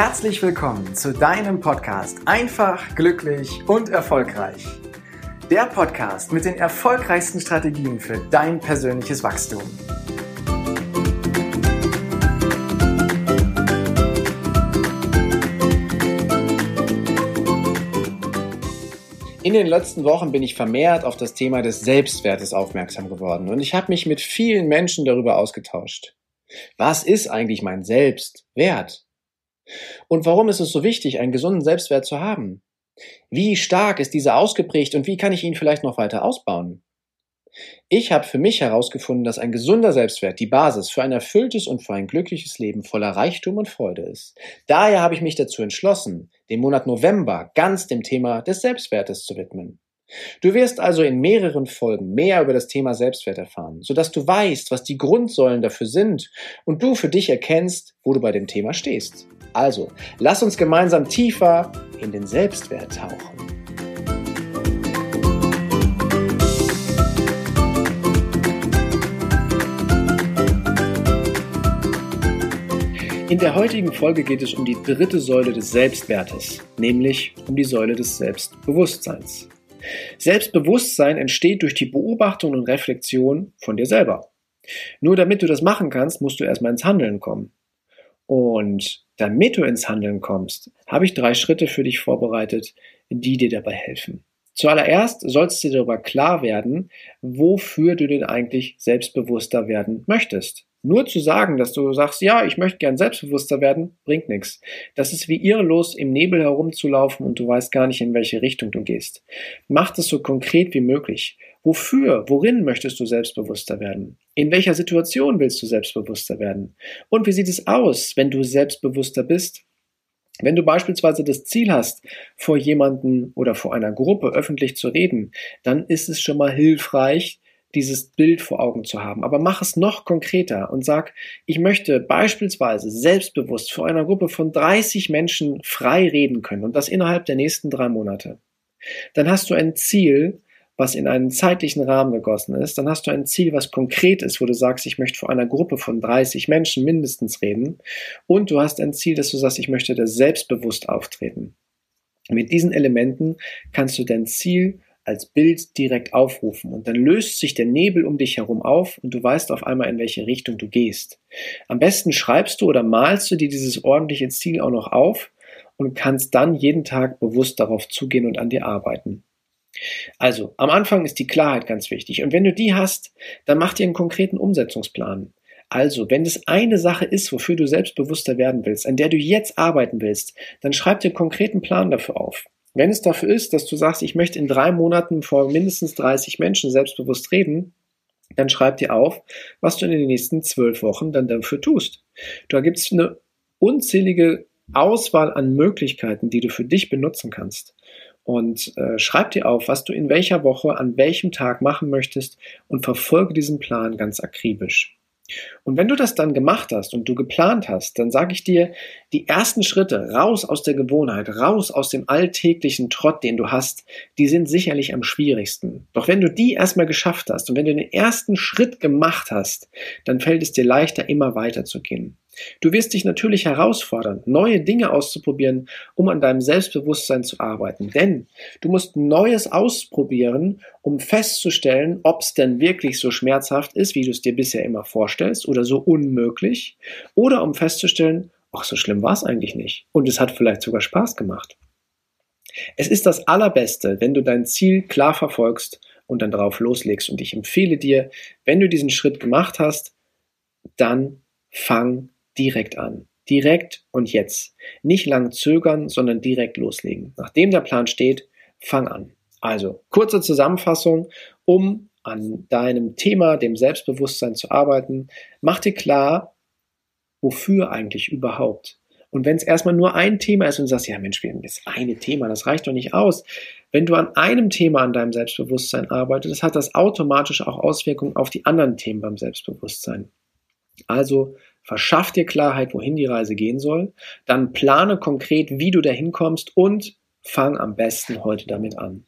Herzlich willkommen zu deinem Podcast Einfach, glücklich und erfolgreich. Der Podcast mit den erfolgreichsten Strategien für dein persönliches Wachstum. In den letzten Wochen bin ich vermehrt auf das Thema des Selbstwertes aufmerksam geworden und ich habe mich mit vielen Menschen darüber ausgetauscht. Was ist eigentlich mein Selbstwert? Und warum ist es so wichtig, einen gesunden Selbstwert zu haben? Wie stark ist dieser ausgeprägt und wie kann ich ihn vielleicht noch weiter ausbauen? Ich habe für mich herausgefunden, dass ein gesunder Selbstwert die Basis für ein erfülltes und für ein glückliches Leben voller Reichtum und Freude ist. Daher habe ich mich dazu entschlossen, den Monat November ganz dem Thema des Selbstwertes zu widmen. Du wirst also in mehreren Folgen mehr über das Thema Selbstwert erfahren, sodass du weißt, was die Grundsäulen dafür sind und du für dich erkennst, wo du bei dem Thema stehst. Also, lass uns gemeinsam tiefer in den Selbstwert tauchen. In der heutigen Folge geht es um die dritte Säule des Selbstwertes, nämlich um die Säule des Selbstbewusstseins. Selbstbewusstsein entsteht durch die Beobachtung und Reflexion von dir selber. Nur damit du das machen kannst, musst du erstmal ins Handeln kommen. Und damit du ins Handeln kommst, habe ich drei Schritte für dich vorbereitet, die dir dabei helfen. Zuallererst sollst du dir darüber klar werden, wofür du denn eigentlich selbstbewusster werden möchtest. Nur zu sagen, dass du sagst, ja, ich möchte gern selbstbewusster werden, bringt nichts. Das ist wie irrelos im Nebel herumzulaufen und du weißt gar nicht, in welche Richtung du gehst. Mach es so konkret wie möglich. Wofür, worin möchtest du selbstbewusster werden? In welcher Situation willst du selbstbewusster werden? Und wie sieht es aus, wenn du selbstbewusster bist? Wenn du beispielsweise das Ziel hast, vor jemanden oder vor einer Gruppe öffentlich zu reden, dann ist es schon mal hilfreich, dieses Bild vor Augen zu haben. Aber mach es noch konkreter und sag, ich möchte beispielsweise selbstbewusst vor einer Gruppe von 30 Menschen frei reden können und das innerhalb der nächsten drei Monate. Dann hast du ein Ziel, was in einen zeitlichen Rahmen gegossen ist, dann hast du ein Ziel, was konkret ist, wo du sagst, ich möchte vor einer Gruppe von 30 Menschen mindestens reden und du hast ein Ziel, dass du sagst, ich möchte da selbstbewusst auftreten. Mit diesen Elementen kannst du dein Ziel als Bild direkt aufrufen und dann löst sich der Nebel um dich herum auf und du weißt auf einmal, in welche Richtung du gehst. Am besten schreibst du oder malst du dir dieses ordentliche Ziel auch noch auf und kannst dann jeden Tag bewusst darauf zugehen und an dir arbeiten. Also, am Anfang ist die Klarheit ganz wichtig. Und wenn du die hast, dann mach dir einen konkreten Umsetzungsplan. Also, wenn es eine Sache ist, wofür du selbstbewusster werden willst, an der du jetzt arbeiten willst, dann schreib dir einen konkreten Plan dafür auf. Wenn es dafür ist, dass du sagst, ich möchte in drei Monaten vor mindestens 30 Menschen selbstbewusst reden, dann schreib dir auf, was du in den nächsten zwölf Wochen dann dafür tust. Da gibt es eine unzählige Auswahl an Möglichkeiten, die du für dich benutzen kannst und äh, schreib dir auf, was du in welcher Woche, an welchem Tag machen möchtest und verfolge diesen Plan ganz akribisch. Und wenn du das dann gemacht hast und du geplant hast, dann sage ich dir, die ersten Schritte raus aus der Gewohnheit, raus aus dem alltäglichen Trott, den du hast, die sind sicherlich am schwierigsten. Doch wenn du die erstmal geschafft hast und wenn du den ersten Schritt gemacht hast, dann fällt es dir leichter, immer weiter zu gehen. Du wirst dich natürlich herausfordern, neue Dinge auszuprobieren, um an deinem Selbstbewusstsein zu arbeiten. Denn du musst Neues ausprobieren, um festzustellen, ob es denn wirklich so schmerzhaft ist, wie du es dir bisher immer vorstellst, oder so unmöglich, oder um festzustellen, ach, so schlimm war es eigentlich nicht. Und es hat vielleicht sogar Spaß gemacht. Es ist das Allerbeste, wenn du dein Ziel klar verfolgst und dann darauf loslegst. Und ich empfehle dir, wenn du diesen Schritt gemacht hast, dann fang direkt an. Direkt und jetzt. Nicht lang zögern, sondern direkt loslegen. Nachdem der Plan steht, fang an. Also, kurze Zusammenfassung, um an deinem Thema, dem Selbstbewusstsein zu arbeiten. Mach dir klar, wofür eigentlich überhaupt. Und wenn es erstmal nur ein Thema ist und du sagst, ja Mensch, das eine Thema, das reicht doch nicht aus. Wenn du an einem Thema an deinem Selbstbewusstsein arbeitest, hat das automatisch auch Auswirkungen auf die anderen Themen beim Selbstbewusstsein. Also Verschaff dir Klarheit, wohin die Reise gehen soll. Dann plane konkret, wie du dahin kommst und fang am besten heute damit an.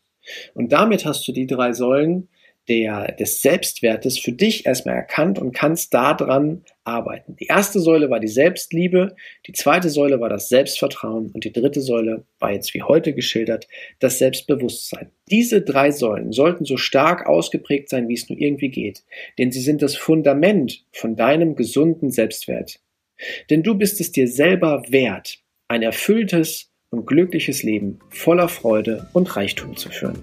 Und damit hast du die drei Säulen der, des Selbstwertes für dich erstmal erkannt und kannst daran arbeiten. Die erste Säule war die Selbstliebe, die zweite Säule war das Selbstvertrauen und die dritte Säule war jetzt wie heute geschildert das Selbstbewusstsein. Diese drei Säulen sollten so stark ausgeprägt sein, wie es nur irgendwie geht, denn sie sind das Fundament von deinem gesunden Selbstwert. Denn du bist es dir selber wert, ein erfülltes und glückliches Leben voller Freude und Reichtum zu führen.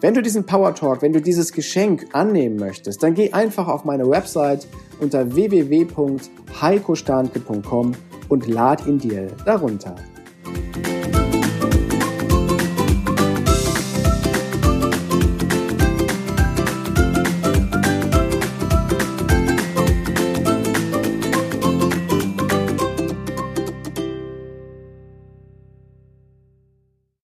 Wenn du diesen Power Talk, wenn du dieses Geschenk annehmen möchtest, dann geh einfach auf meine Website unter www.heikostanke.com und lad ihn dir darunter.